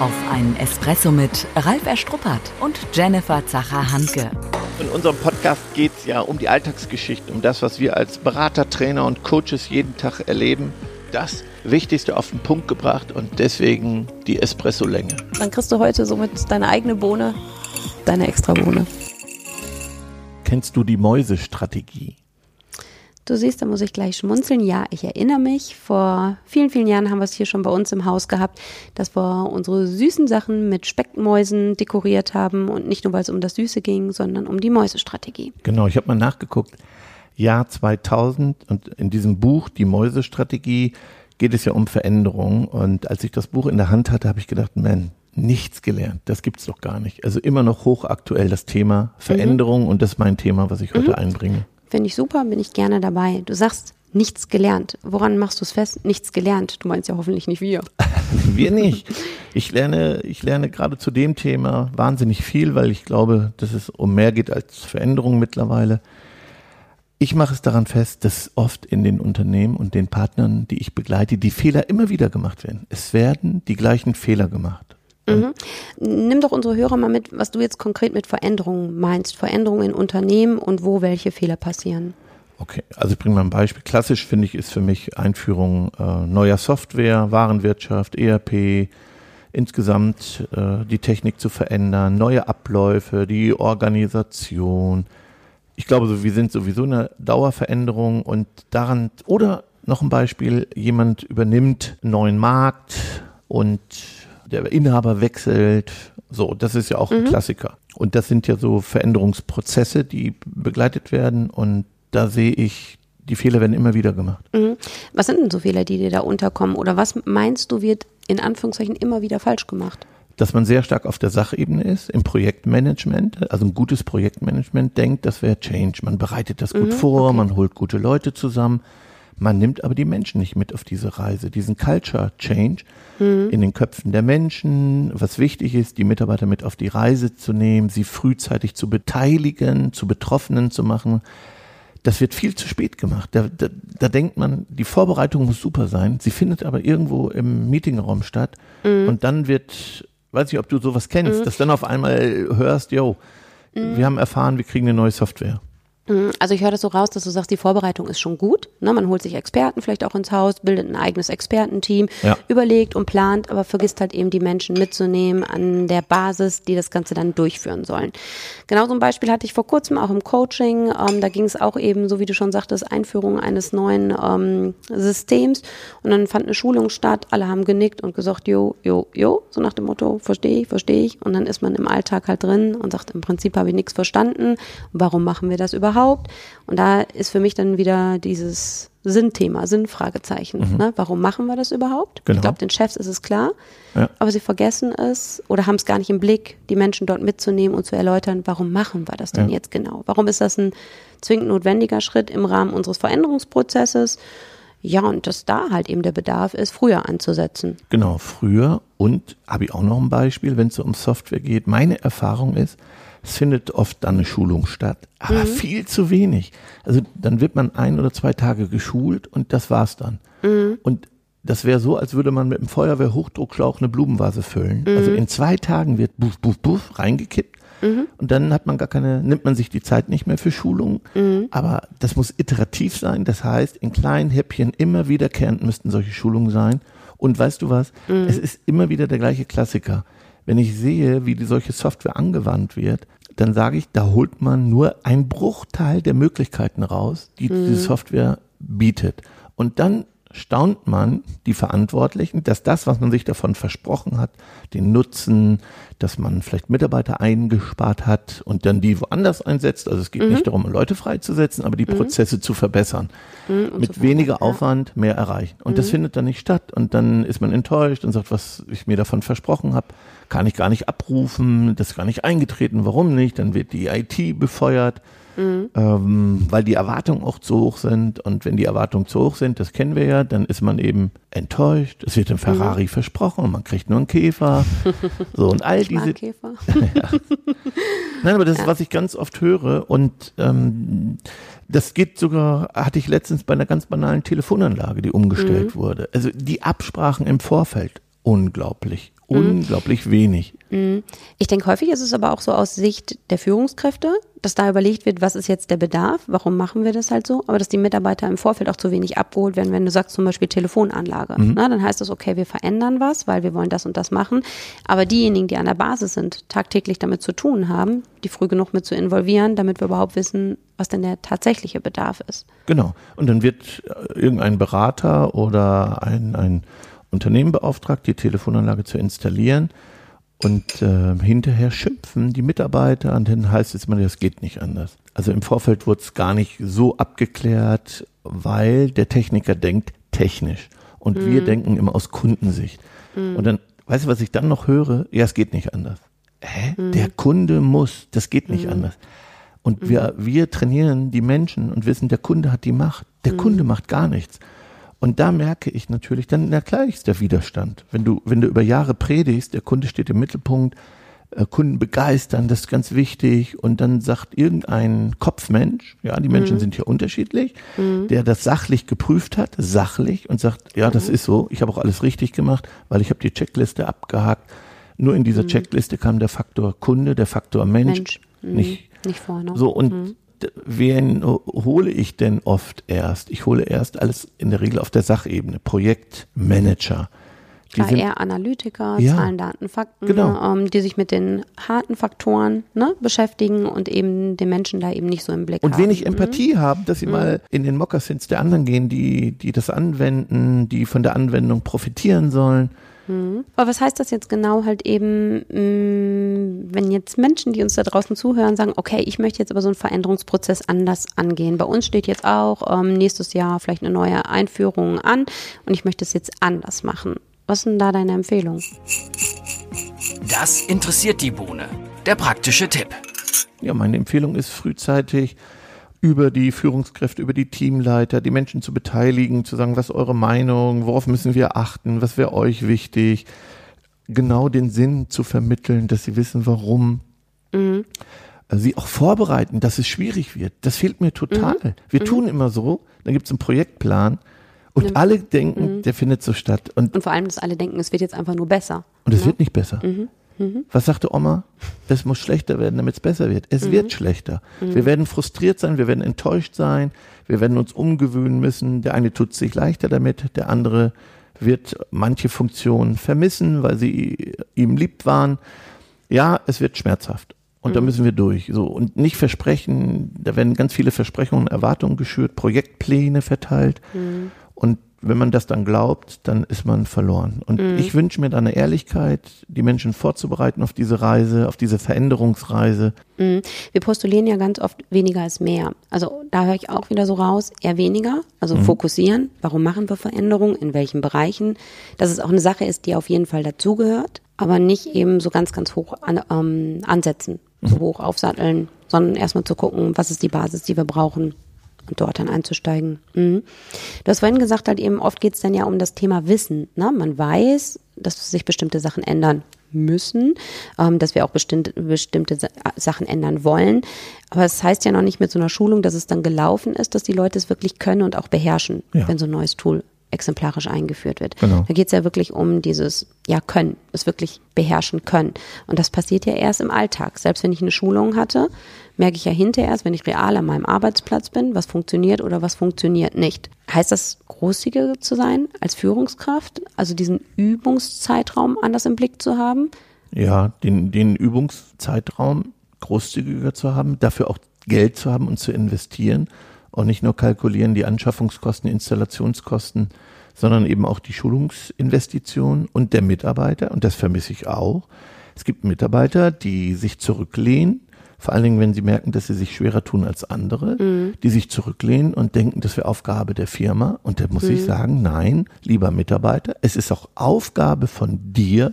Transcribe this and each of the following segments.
Auf einen Espresso mit Ralf Erstruppert und Jennifer Zacher-Hanke. In unserem Podcast geht es ja um die Alltagsgeschichten, um das, was wir als Berater, Trainer und Coaches jeden Tag erleben. Das Wichtigste auf den Punkt gebracht und deswegen die Espresso-Länge. Dann kriegst du heute somit deine eigene Bohne, deine extra Bohne. Kennst du die Mäusestrategie? Du siehst, da muss ich gleich schmunzeln. Ja, ich erinnere mich. Vor vielen, vielen Jahren haben wir es hier schon bei uns im Haus gehabt, dass wir unsere süßen Sachen mit Speckmäusen dekoriert haben. Und nicht nur, weil es um das Süße ging, sondern um die Mäusestrategie. Genau, ich habe mal nachgeguckt. Jahr 2000 und in diesem Buch, die Mäusestrategie, geht es ja um Veränderung. Und als ich das Buch in der Hand hatte, habe ich gedacht, man, nichts gelernt. Das gibt's doch gar nicht. Also immer noch hochaktuell das Thema Veränderung mhm. und das ist mein Thema, was ich heute mhm. einbringe. Finde ich super, bin ich gerne dabei. Du sagst, nichts gelernt. Woran machst du es fest? Nichts gelernt. Du meinst ja hoffentlich nicht wir. wir nicht. Ich lerne, ich lerne gerade zu dem Thema wahnsinnig viel, weil ich glaube, dass es um mehr geht als Veränderung mittlerweile. Ich mache es daran fest, dass oft in den Unternehmen und den Partnern, die ich begleite, die Fehler immer wieder gemacht werden. Es werden die gleichen Fehler gemacht. Mhm. Nimm doch unsere Hörer mal mit, was du jetzt konkret mit Veränderungen meinst. Veränderungen in Unternehmen und wo welche Fehler passieren. Okay, also ich bringe mal ein Beispiel. Klassisch finde ich ist für mich Einführung äh, neuer Software, Warenwirtschaft, ERP, insgesamt äh, die Technik zu verändern, neue Abläufe, die Organisation. Ich glaube, so, wir sind sowieso in einer Dauerveränderung und daran, oder noch ein Beispiel, jemand übernimmt einen neuen Markt und der Inhaber wechselt. So, das ist ja auch mhm. ein Klassiker. Und das sind ja so Veränderungsprozesse, die begleitet werden. Und da sehe ich, die Fehler werden immer wieder gemacht. Mhm. Was sind denn so Fehler, die dir da unterkommen? Oder was meinst du, wird in Anführungszeichen immer wieder falsch gemacht? Dass man sehr stark auf der Sachebene ist, im Projektmanagement, also ein gutes Projektmanagement denkt, das wäre Change. Man bereitet das gut mhm, vor, okay. man holt gute Leute zusammen. Man nimmt aber die Menschen nicht mit auf diese Reise, diesen Culture Change mhm. in den Köpfen der Menschen, was wichtig ist, die Mitarbeiter mit auf die Reise zu nehmen, sie frühzeitig zu beteiligen, zu Betroffenen zu machen. Das wird viel zu spät gemacht. Da, da, da denkt man, die Vorbereitung muss super sein, sie findet aber irgendwo im Meetingraum statt mhm. und dann wird, weiß ich, ob du sowas kennst, mhm. dass dann auf einmal hörst, yo, wir mhm. haben erfahren, wir kriegen eine neue Software. Mhm. Also ich höre das so raus, dass du sagst, die Vorbereitung ist schon gut. Ne? Man holt sich Experten vielleicht auch ins Haus, bildet ein eigenes Expertenteam, ja. überlegt und plant, aber vergisst halt eben die Menschen mitzunehmen an der Basis, die das Ganze dann durchführen sollen. Genau so ein Beispiel hatte ich vor kurzem auch im Coaching. Ähm, da ging es auch eben, so wie du schon sagtest, Einführung eines neuen ähm, Systems. Und dann fand eine Schulung statt. Alle haben genickt und gesagt, jo, jo, jo, so nach dem Motto, verstehe ich, verstehe ich. Und dann ist man im Alltag halt drin und sagt, im Prinzip habe ich nichts verstanden. Warum machen wir das überhaupt? Überhaupt? Und da ist für mich dann wieder dieses Sinnthema, Sinnfragezeichen. Mhm. Ne? Warum machen wir das überhaupt? Genau. Ich glaube, den Chefs ist es klar, ja. aber sie vergessen es oder haben es gar nicht im Blick, die Menschen dort mitzunehmen und zu erläutern, warum machen wir das denn ja. jetzt genau? Warum ist das ein zwingend notwendiger Schritt im Rahmen unseres Veränderungsprozesses? Ja, und dass da halt eben der Bedarf ist, früher anzusetzen. Genau, früher. Und habe ich auch noch ein Beispiel, wenn es so um Software geht. Meine Erfahrung ist, es findet oft dann eine Schulung statt, aber mhm. viel zu wenig. Also dann wird man ein oder zwei Tage geschult und das war's dann. Mhm. Und das wäre so, als würde man mit einem Feuerwehrhochdruckschlauch eine Blumenvase füllen. Mhm. Also in zwei Tagen wird buff, buff, buff reingekippt. Mhm. Und dann hat man gar keine, nimmt man sich die Zeit nicht mehr für Schulungen. Mhm. Aber das muss iterativ sein. Das heißt, in kleinen Häppchen immer wiederkehrend müssten solche Schulungen sein. Und weißt du was? Mhm. Es ist immer wieder der gleiche Klassiker. Wenn ich sehe, wie die solche Software angewandt wird, dann sage ich, da holt man nur einen Bruchteil der Möglichkeiten raus, die mhm. diese Software bietet. Und dann staunt man die Verantwortlichen, dass das, was man sich davon versprochen hat, den Nutzen, dass man vielleicht Mitarbeiter eingespart hat und dann die woanders einsetzt. Also es geht mhm. nicht darum, Leute freizusetzen, aber die mhm. Prozesse zu verbessern. Mhm, Mit weniger Aufwand mehr erreichen. Und das mhm. findet dann nicht statt. Und dann ist man enttäuscht und sagt, was ich mir davon versprochen habe, kann ich gar nicht abrufen, das ist gar nicht eingetreten, warum nicht? Dann wird die IT befeuert mhm. ähm, weil die Erwartungen auch zu hoch sind. Und wenn die Erwartungen zu hoch sind, das kennen wir ja, dann ist man eben enttäuscht. Es wird ein Ferrari mhm. versprochen und man kriegt nur einen Käfer. so und all diese. Käfer. ja. Nein, aber das ist, was ich ganz oft höre. Und ähm, das geht sogar, hatte ich letztens bei einer ganz banalen Telefonanlage, die umgestellt mhm. wurde. Also die Absprachen im Vorfeld unglaublich mhm. unglaublich wenig. Mhm. Ich denke, häufig ist es aber auch so aus Sicht der Führungskräfte, dass da überlegt wird, was ist jetzt der Bedarf, warum machen wir das halt so, aber dass die Mitarbeiter im Vorfeld auch zu wenig abgeholt werden, wenn du sagst zum Beispiel Telefonanlage. Mhm. Na, dann heißt das, okay, wir verändern was, weil wir wollen das und das machen. Aber diejenigen, die an der Basis sind, tagtäglich damit zu tun haben, die früh genug mit zu involvieren, damit wir überhaupt wissen, was denn der tatsächliche Bedarf ist. Genau. Und dann wird äh, irgendein Berater oder ein, ein Unternehmen beauftragt, die Telefonanlage zu installieren. Und äh, hinterher schimpfen die Mitarbeiter und dann heißt es immer, das geht nicht anders. Also im Vorfeld wurde es gar nicht so abgeklärt, weil der Techniker denkt technisch und mhm. wir denken immer aus Kundensicht. Mhm. Und dann, weißt du, was ich dann noch höre? Ja, es geht nicht anders. Hä? Mhm. Der Kunde muss, das geht nicht mhm. anders. Und mhm. wir, wir trainieren die Menschen und wissen, der Kunde hat die Macht. Der mhm. Kunde macht gar nichts. Und da merke ich natürlich, dann, na klar ist der Widerstand. Wenn du, wenn du über Jahre predigst, der Kunde steht im Mittelpunkt, äh, Kunden begeistern, das ist ganz wichtig. Und dann sagt irgendein Kopfmensch, ja, die Menschen mhm. sind hier unterschiedlich, mhm. der das sachlich geprüft hat, sachlich und sagt, ja, das mhm. ist so, ich habe auch alles richtig gemacht, weil ich habe die Checkliste abgehakt. Nur in dieser mhm. Checkliste kam der Faktor Kunde, der Faktor Mensch, Mensch. Mhm. nicht, nicht vorne. So, und mhm wen hole ich denn oft erst? Ich hole erst alles in der Regel auf der Sachebene. Projektmanager. Die Klar, sind, eher Analytiker, ja, Zahlen, Daten, Fakten, genau. ähm, die sich mit den harten Faktoren ne, beschäftigen und eben den Menschen da eben nicht so im Blick und haben. Und wenig. Empathie mhm. haben, dass sie mhm. mal in den Mokassins der anderen gehen, die, die das anwenden, die von der Anwendung profitieren sollen. Mhm. Aber was heißt das jetzt genau halt eben, mm, wenn jetzt Menschen, die uns da draußen zuhören, sagen, okay, ich möchte jetzt aber so einen Veränderungsprozess anders angehen. Bei uns steht jetzt auch ähm, nächstes Jahr vielleicht eine neue Einführung an und ich möchte es jetzt anders machen. Was sind da deine Empfehlungen? Das interessiert die Bohne. Der praktische Tipp. Ja, meine Empfehlung ist frühzeitig über die Führungskräfte, über die Teamleiter, die Menschen zu beteiligen, zu sagen, was ist eure Meinung, worauf müssen wir achten, was wäre euch wichtig, genau den Sinn zu vermitteln, dass sie wissen, warum. Mhm. Also sie auch vorbereiten, dass es schwierig wird. Das fehlt mir total. Mhm. Wir mhm. tun immer so, dann gibt es einen Projektplan und mhm. alle denken, mhm. der findet so statt. Und, und, vor allem, dass alle denken, es wird jetzt einfach nur besser. Und es ne? wird nicht besser. Mhm. Was sagte Oma? Es muss schlechter werden, damit es besser wird. Es mhm. wird schlechter. Mhm. Wir werden frustriert sein, wir werden enttäuscht sein, wir werden uns umgewöhnen müssen. Der eine tut sich leichter damit, der andere wird manche Funktionen vermissen, weil sie ihm lieb waren. Ja, es wird schmerzhaft. Und da mhm. müssen wir durch. So. Und nicht versprechen, da werden ganz viele Versprechungen, Erwartungen geschürt, Projektpläne verteilt. Mhm. Und wenn man das dann glaubt, dann ist man verloren. Und mhm. ich wünsche mir da eine Ehrlichkeit, die Menschen vorzubereiten auf diese Reise, auf diese Veränderungsreise. Mhm. Wir postulieren ja ganz oft weniger ist mehr. Also da höre ich auch wieder so raus, eher weniger, also mhm. fokussieren. Warum machen wir Veränderungen? In welchen Bereichen? Dass es auch eine Sache ist, die auf jeden Fall dazugehört, aber nicht eben so ganz, ganz hoch an, ähm, ansetzen, so mhm. hoch aufsatteln, sondern erstmal zu gucken, was ist die Basis, die wir brauchen dort dann einzusteigen. Mhm. Du hast vorhin gesagt, halt eben oft geht es dann ja um das Thema Wissen. Ne? Man weiß, dass sich bestimmte Sachen ändern müssen, ähm, dass wir auch bestimmte, bestimmte Sachen ändern wollen. Aber es das heißt ja noch nicht mit so einer Schulung, dass es dann gelaufen ist, dass die Leute es wirklich können und auch beherrschen, ja. wenn so ein neues Tool exemplarisch eingeführt wird. Genau. Da geht es ja wirklich um dieses ja können, es wirklich beherrschen können. Und das passiert ja erst im Alltag. Selbst wenn ich eine Schulung hatte, merke ich ja hinterher erst, wenn ich real an meinem Arbeitsplatz bin, was funktioniert oder was funktioniert nicht. Heißt das, großzügiger zu sein als Führungskraft? Also diesen Übungszeitraum anders im Blick zu haben? Ja, den, den Übungszeitraum großzügiger zu haben, dafür auch Geld zu haben und zu investieren und nicht nur kalkulieren die Anschaffungskosten, Installationskosten, sondern eben auch die Schulungsinvestition und der Mitarbeiter. Und das vermisse ich auch. Es gibt Mitarbeiter, die sich zurücklehnen, vor allen Dingen, wenn sie merken, dass sie sich schwerer tun als andere, mhm. die sich zurücklehnen und denken, das wäre Aufgabe der Firma. Und da muss mhm. ich sagen, nein, lieber Mitarbeiter, es ist auch Aufgabe von dir,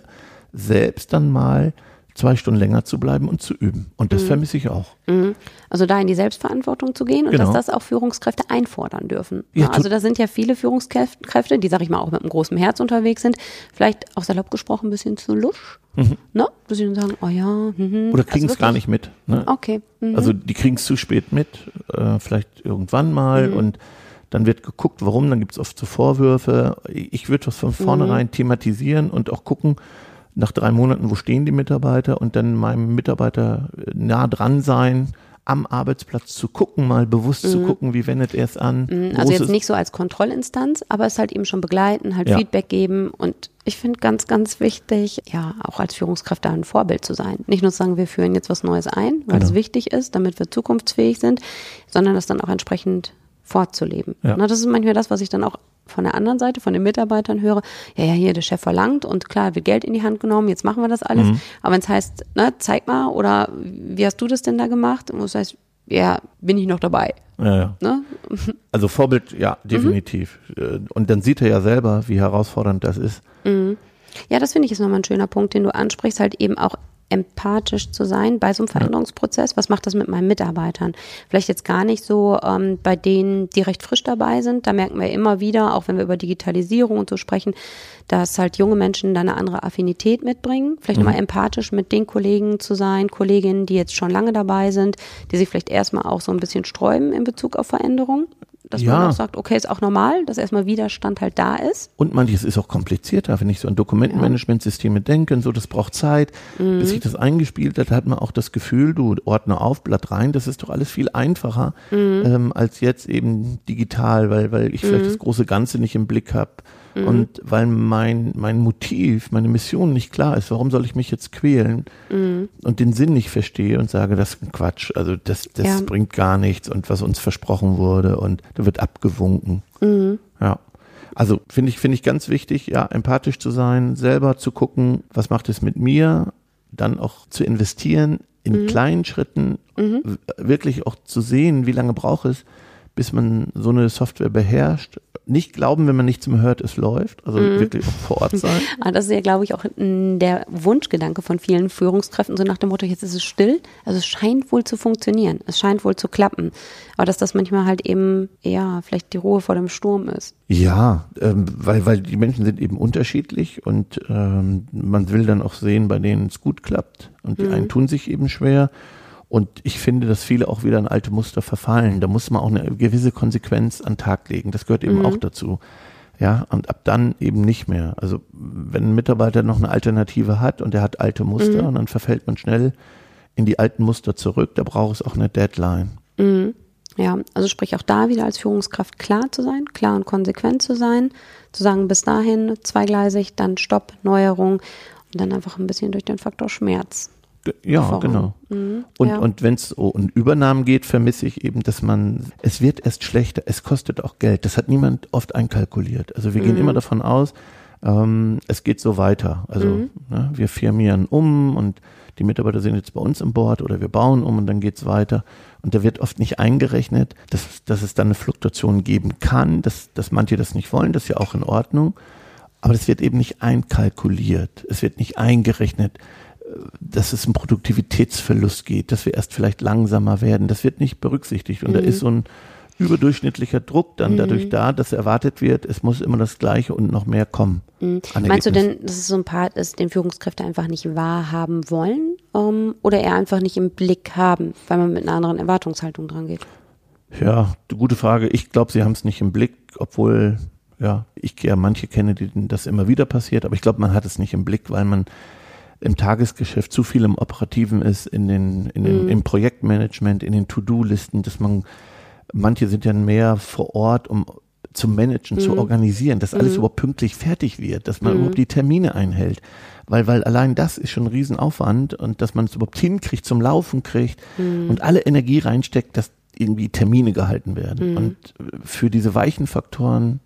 selbst dann mal zwei Stunden länger zu bleiben und zu üben. Und das mhm. vermisse ich auch. Mhm. Also da in die Selbstverantwortung zu gehen und genau. dass das auch Führungskräfte einfordern dürfen. Ja, also da sind ja viele Führungskräfte, die, sag ich mal, auch mit einem großen Herz unterwegs sind, vielleicht auch salopp gesprochen ein bisschen zu lusch. Mhm. Ne? Dass sie dann sagen, oh ja. Mhm. Oder kriegen es also gar nicht mit. Ne? Okay. Mhm. Also die kriegen es zu spät mit, äh, vielleicht irgendwann mal mhm. und dann wird geguckt, warum, dann gibt es oft so Vorwürfe. Ich würde das von vornherein thematisieren und auch gucken, nach drei Monaten, wo stehen die Mitarbeiter und dann meinem Mitarbeiter nah dran sein, am Arbeitsplatz zu gucken, mal bewusst mhm. zu gucken, wie wendet er es an. Mhm, also jetzt nicht so als Kontrollinstanz, aber es halt eben schon begleiten, halt ja. Feedback geben und ich finde ganz, ganz wichtig, ja, auch als Führungskraft da ein Vorbild zu sein. Nicht nur zu sagen, wir führen jetzt was Neues ein, weil genau. es wichtig ist, damit wir zukunftsfähig sind, sondern das dann auch entsprechend fortzuleben. Ja. Na, das ist manchmal das, was ich dann auch von der anderen Seite, von den Mitarbeitern höre, ja, ja, hier der Chef verlangt und klar, wird Geld in die Hand genommen, jetzt machen wir das alles. Mhm. Aber wenn es heißt, ne, zeig mal oder wie hast du das denn da gemacht? Und das heißt, ja, bin ich noch dabei. Ja, ja. Ne? Also Vorbild, ja, mhm. definitiv. Mhm. Und dann sieht er ja selber, wie herausfordernd das ist. Mhm. Ja, das finde ich ist nochmal ein schöner Punkt, den du ansprichst, halt eben auch empathisch zu sein bei so einem Veränderungsprozess. Was macht das mit meinen Mitarbeitern? Vielleicht jetzt gar nicht so ähm, bei denen, die recht frisch dabei sind. Da merken wir immer wieder, auch wenn wir über Digitalisierung und so sprechen, dass halt junge Menschen da eine andere Affinität mitbringen. Vielleicht mhm. nochmal empathisch mit den Kollegen zu sein, Kolleginnen, die jetzt schon lange dabei sind, die sich vielleicht erstmal auch so ein bisschen sträuben in Bezug auf Veränderung dass ja. man auch sagt, okay, ist auch normal, dass erstmal Widerstand halt da ist. Und manches ist auch komplizierter, wenn ich so an Dokumentenmanagementsysteme denke, und so, das braucht Zeit, mhm. bis sich das eingespielt hat, hat man auch das Gefühl, du ordne auf, Blatt rein, das ist doch alles viel einfacher mhm. ähm, als jetzt eben digital, weil, weil ich vielleicht mhm. das große Ganze nicht im Blick habe. Mhm. Und weil mein, mein Motiv, meine Mission nicht klar ist, warum soll ich mich jetzt quälen mhm. und den Sinn nicht verstehe und sage, das ist ein Quatsch, also das, das ja. bringt gar nichts und was uns versprochen wurde und da wird abgewunken. Mhm. Ja. Also finde ich, finde ich ganz wichtig, ja, empathisch zu sein, selber zu gucken, was macht es mit mir, dann auch zu investieren in mhm. kleinen Schritten, mhm. wirklich auch zu sehen, wie lange braucht es, bis man so eine Software beherrscht. Nicht glauben, wenn man nichts mehr hört, es läuft. Also mhm. wirklich vor Ort sein. Ah, das ist ja, glaube ich, auch der Wunschgedanke von vielen Führungskräften, so nach dem Motto, jetzt ist es still. Also es scheint wohl zu funktionieren. Es scheint wohl zu klappen. Aber dass das manchmal halt eben, ja, vielleicht die Ruhe vor dem Sturm ist. Ja, ähm, weil, weil die Menschen sind eben unterschiedlich und ähm, man will dann auch sehen, bei denen es gut klappt. Und die mhm. einen tun sich eben schwer. Und ich finde, dass viele auch wieder in alte Muster verfallen. Da muss man auch eine gewisse Konsequenz an den Tag legen. Das gehört eben mhm. auch dazu. Ja, und ab dann eben nicht mehr. Also wenn ein Mitarbeiter noch eine Alternative hat und er hat alte Muster mhm. und dann verfällt man schnell in die alten Muster zurück, da braucht es auch eine Deadline. Mhm. Ja, also sprich auch da wieder als Führungskraft klar zu sein, klar und konsequent zu sein, zu sagen, bis dahin zweigleisig, dann Stopp, Neuerung und dann einfach ein bisschen durch den Faktor Schmerz ja, Voran. genau. Mhm, und, ja. und wenn es um Übernahmen geht, vermisse ich eben, dass man, es wird erst schlechter, es kostet auch Geld. Das hat niemand oft einkalkuliert. Also wir mhm. gehen immer davon aus, ähm, es geht so weiter. Also mhm. ne, wir firmieren um und die Mitarbeiter sind jetzt bei uns im Board oder wir bauen um und dann geht's weiter. Und da wird oft nicht eingerechnet, dass, dass es dann eine Fluktuation geben kann, dass, dass manche das nicht wollen, das ist ja auch in Ordnung. Aber das wird eben nicht einkalkuliert. Es wird nicht eingerechnet dass es einen Produktivitätsverlust geht, dass wir erst vielleicht langsamer werden. Das wird nicht berücksichtigt. Und mhm. da ist so ein überdurchschnittlicher Druck dann mhm. dadurch da, dass erwartet wird, es muss immer das Gleiche und noch mehr kommen. Mhm. Meinst du denn, dass es so ein Part ist, den Führungskräfte einfach nicht wahrhaben wollen um, ähm, oder eher einfach nicht im Blick haben, weil man mit einer anderen Erwartungshaltung dran geht? Ja, gute Frage. Ich glaube, sie haben es nicht im Blick, obwohl, ja, ich ja manche kenne, denen das immer wieder passiert, aber ich glaube, man hat es nicht im Blick, weil man im Tagesgeschäft zu viel im Operativen ist, in den, in den, mhm. im Projektmanagement, in den To-Do-Listen, dass man, manche sind ja mehr vor Ort, um zu managen, mhm. zu organisieren, dass alles mhm. überhaupt pünktlich fertig wird, dass man mhm. überhaupt die Termine einhält. Weil, weil allein das ist schon ein Riesenaufwand und dass man es überhaupt hinkriegt, zum Laufen kriegt mhm. und alle Energie reinsteckt, dass irgendwie Termine gehalten werden. Mhm. Und für diese weichen Faktoren,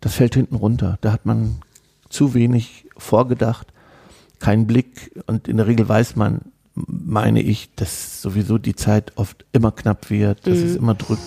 das fällt hinten runter. Da hat man zu wenig vorgedacht keinen Blick und in der Regel weiß man, meine ich, dass sowieso die Zeit oft immer knapp wird, dass mhm. es immer drückt.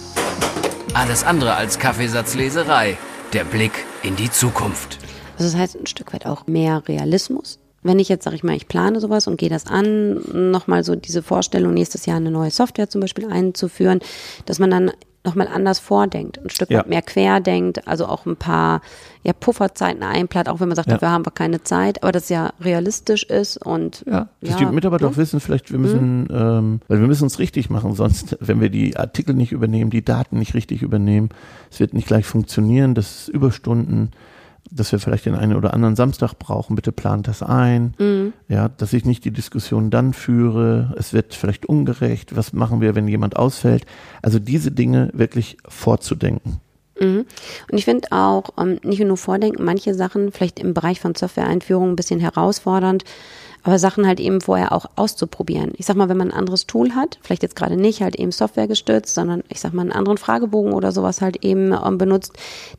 Alles andere als Kaffeesatzleserei. Der Blick in die Zukunft. Also das heißt ein Stück weit auch mehr Realismus. Wenn ich jetzt, sage ich mal, ich plane sowas und gehe das an, nochmal so diese Vorstellung, nächstes Jahr eine neue Software zum Beispiel einzuführen, dass man dann nochmal anders vordenkt, ein Stück ja. weit mehr quer denkt, also auch ein paar ja, Pufferzeiten einplant, auch wenn man sagt, ja. dafür haben wir keine Zeit, aber das ja realistisch ist und ja, dass ja, die Mitarbeiter auch wissen, vielleicht wir müssen, mhm. ähm, weil wir müssen uns richtig machen, sonst, wenn wir die Artikel nicht übernehmen, die Daten nicht richtig übernehmen, es wird nicht gleich funktionieren, das ist Überstunden, dass wir vielleicht den einen oder anderen Samstag brauchen, bitte plant das ein. Mhm. Ja, dass ich nicht die Diskussion dann führe, es wird vielleicht ungerecht, was machen wir, wenn jemand ausfällt. Also diese Dinge wirklich vorzudenken. Mhm. Und ich finde auch, ähm, nicht nur vordenken, manche Sachen vielleicht im Bereich von Software-Einführung ein bisschen herausfordernd aber Sachen halt eben vorher auch auszuprobieren. Ich sag mal, wenn man ein anderes Tool hat, vielleicht jetzt gerade nicht halt eben Software gestützt, sondern ich sag mal einen anderen Fragebogen oder sowas halt eben ähm, benutzt,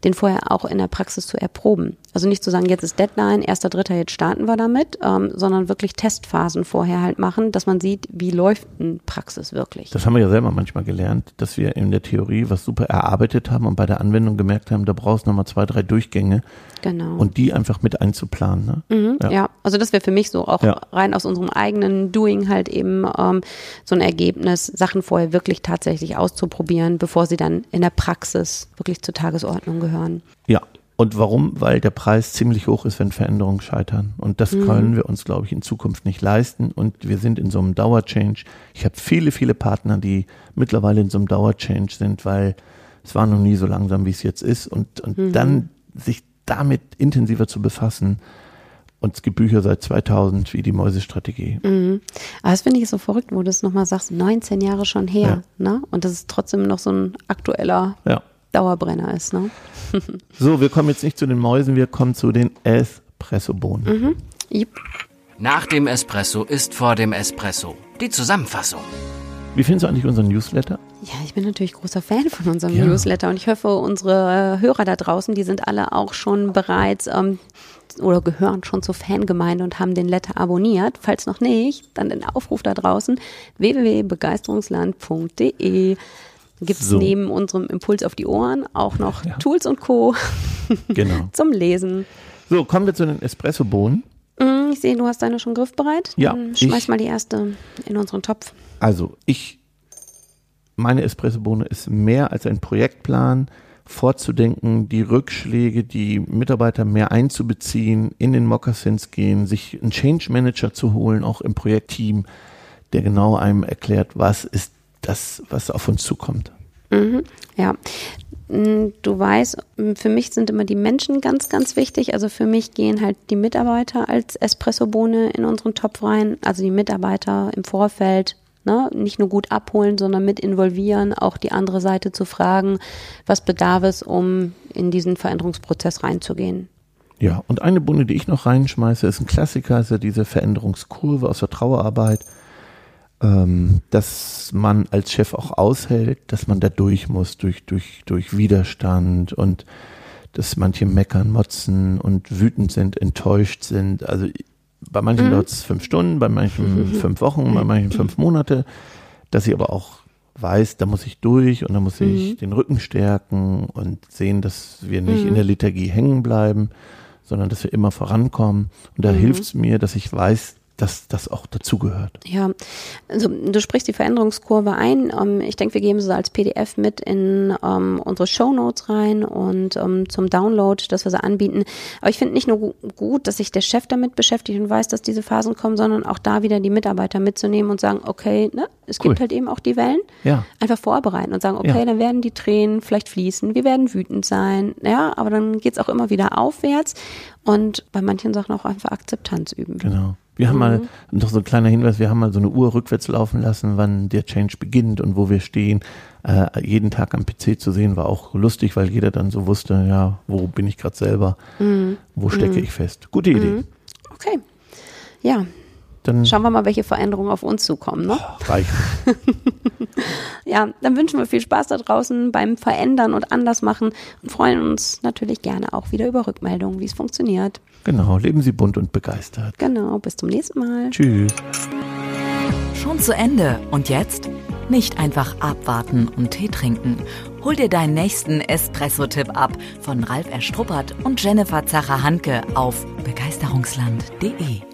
den vorher auch in der Praxis zu erproben. Also nicht zu sagen, jetzt ist Deadline, erster, dritter, jetzt starten wir damit, ähm, sondern wirklich Testphasen vorher halt machen, dass man sieht, wie läuft eine Praxis wirklich. Das haben wir ja selber manchmal gelernt, dass wir in der Theorie was super erarbeitet haben und bei der Anwendung gemerkt haben, da brauchst du nochmal zwei, drei Durchgänge. Genau. Und die einfach mit einzuplanen. Ne? Mhm, ja. ja. also das wäre für mich so auch ja rein aus unserem eigenen Doing halt eben ähm, so ein Ergebnis, Sachen vorher wirklich tatsächlich auszuprobieren, bevor sie dann in der Praxis wirklich zur Tagesordnung gehören. Ja, und warum? Weil der Preis ziemlich hoch ist, wenn Veränderungen scheitern. Und das mhm. können wir uns, glaube ich, in Zukunft nicht leisten. Und wir sind in so einem Dauerchange. Ich habe viele, viele Partner, die mittlerweile in so einem Dauerchange sind, weil es war noch nie so langsam, wie es jetzt ist. Und, und mhm. dann sich damit intensiver zu befassen, und es gibt Bücher seit 2000 wie die Mäusestrategie. Mhm. Aber das finde ich so verrückt, wo du es nochmal sagst, 19 Jahre schon her. Ja. Ne? Und das ist trotzdem noch so ein aktueller ja. Dauerbrenner ist. Ne? so, wir kommen jetzt nicht zu den Mäusen, wir kommen zu den Espresso-Bohnen. Mhm. Yep. Nach dem Espresso ist vor dem Espresso. Die Zusammenfassung. Wie findest du eigentlich unseren Newsletter? Ja, ich bin natürlich großer Fan von unserem ja. Newsletter und ich hoffe, unsere Hörer da draußen, die sind alle auch schon bereits ähm, oder gehören schon zur Fangemeinde und haben den Letter abonniert. Falls noch nicht, dann den Aufruf da draußen www.begeisterungsland.de gibt es so. neben unserem Impuls auf die Ohren auch noch ja. Tools und Co. genau. zum Lesen. So, kommen wir zu den Espresso-Bohnen. Mm, ich sehe, du hast deine schon griffbereit. Ja. Dann schmeiß ich, mal die erste in unseren Topf. Also, ich, meine Espresso-Bohne ist mehr als ein Projektplan vorzudenken, die Rückschläge, die Mitarbeiter mehr einzubeziehen, in den Moccasins gehen, sich einen Change Manager zu holen, auch im Projektteam, der genau einem erklärt, was ist das, was auf uns zukommt. Mhm, ja. Mm, du weißt, für mich sind immer die Menschen ganz, ganz wichtig. Also für mich gehen halt die Mitarbeiter als Espressobohne in unseren Topf rein. Also die Mitarbeiter im Vorfeld Ne? Nicht nur gut abholen, sondern mit involvieren, auch die andere Seite zu fragen, was bedarf es, um in diesen Veränderungsprozess reinzugehen. Ja, und eine Bunde, die ich noch reinschmeiße, ist ein Klassiker, ist ja diese Veränderungskurve aus der Trauerarbeit, ähm, dass man als Chef auch aushält, dass man da durch muss, durch, durch, durch Widerstand und dass manche meckern, motzen und wütend sind, enttäuscht sind. Also bei manchen mhm. dauert es fünf Stunden, bei manchen fünf Wochen, bei manchen fünf Monate, dass ich aber auch weiß, da muss ich durch und da muss ich mhm. den Rücken stärken und sehen, dass wir nicht in mhm. der Liturgie hängen bleiben, sondern dass wir immer vorankommen. Und da mhm. hilft es mir, dass ich weiß, dass das auch dazugehört. Ja, also du sprichst die Veränderungskurve ein. Ähm, ich denke, wir geben sie als PDF mit in ähm, unsere Show Notes rein und ähm, zum Download, dass wir sie anbieten. Aber ich finde nicht nur gut, dass sich der Chef damit beschäftigt und weiß, dass diese Phasen kommen, sondern auch da wieder die Mitarbeiter mitzunehmen und sagen, okay, ne, es cool. gibt halt eben auch die Wellen. Ja. Einfach vorbereiten und sagen, okay, ja. dann werden die Tränen vielleicht fließen, wir werden wütend sein, ja, aber dann geht's auch immer wieder aufwärts und bei manchen Sachen auch einfach Akzeptanz üben. Genau. Wir haben mhm. mal, noch so ein kleiner Hinweis, wir haben mal so eine Uhr rückwärts laufen lassen, wann der Change beginnt und wo wir stehen. Äh, jeden Tag am PC zu sehen, war auch lustig, weil jeder dann so wusste, ja, wo bin ich gerade selber, mhm. wo stecke mhm. ich fest. Gute Idee. Mhm. Okay. Ja. Dann Schauen wir mal, welche Veränderungen auf uns zukommen. Ne? Oh, reicht. ja, dann wünschen wir viel Spaß da draußen beim Verändern und anders machen und freuen uns natürlich gerne auch wieder über Rückmeldungen, wie es funktioniert. Genau, leben Sie bunt und begeistert. Genau, bis zum nächsten Mal. Tschüss. Schon zu Ende. Und jetzt? Nicht einfach abwarten und Tee trinken. Hol dir deinen nächsten Espresso-Tipp ab von Ralf Erstruppert und Jennifer Zacher-Hanke auf begeisterungsland.de.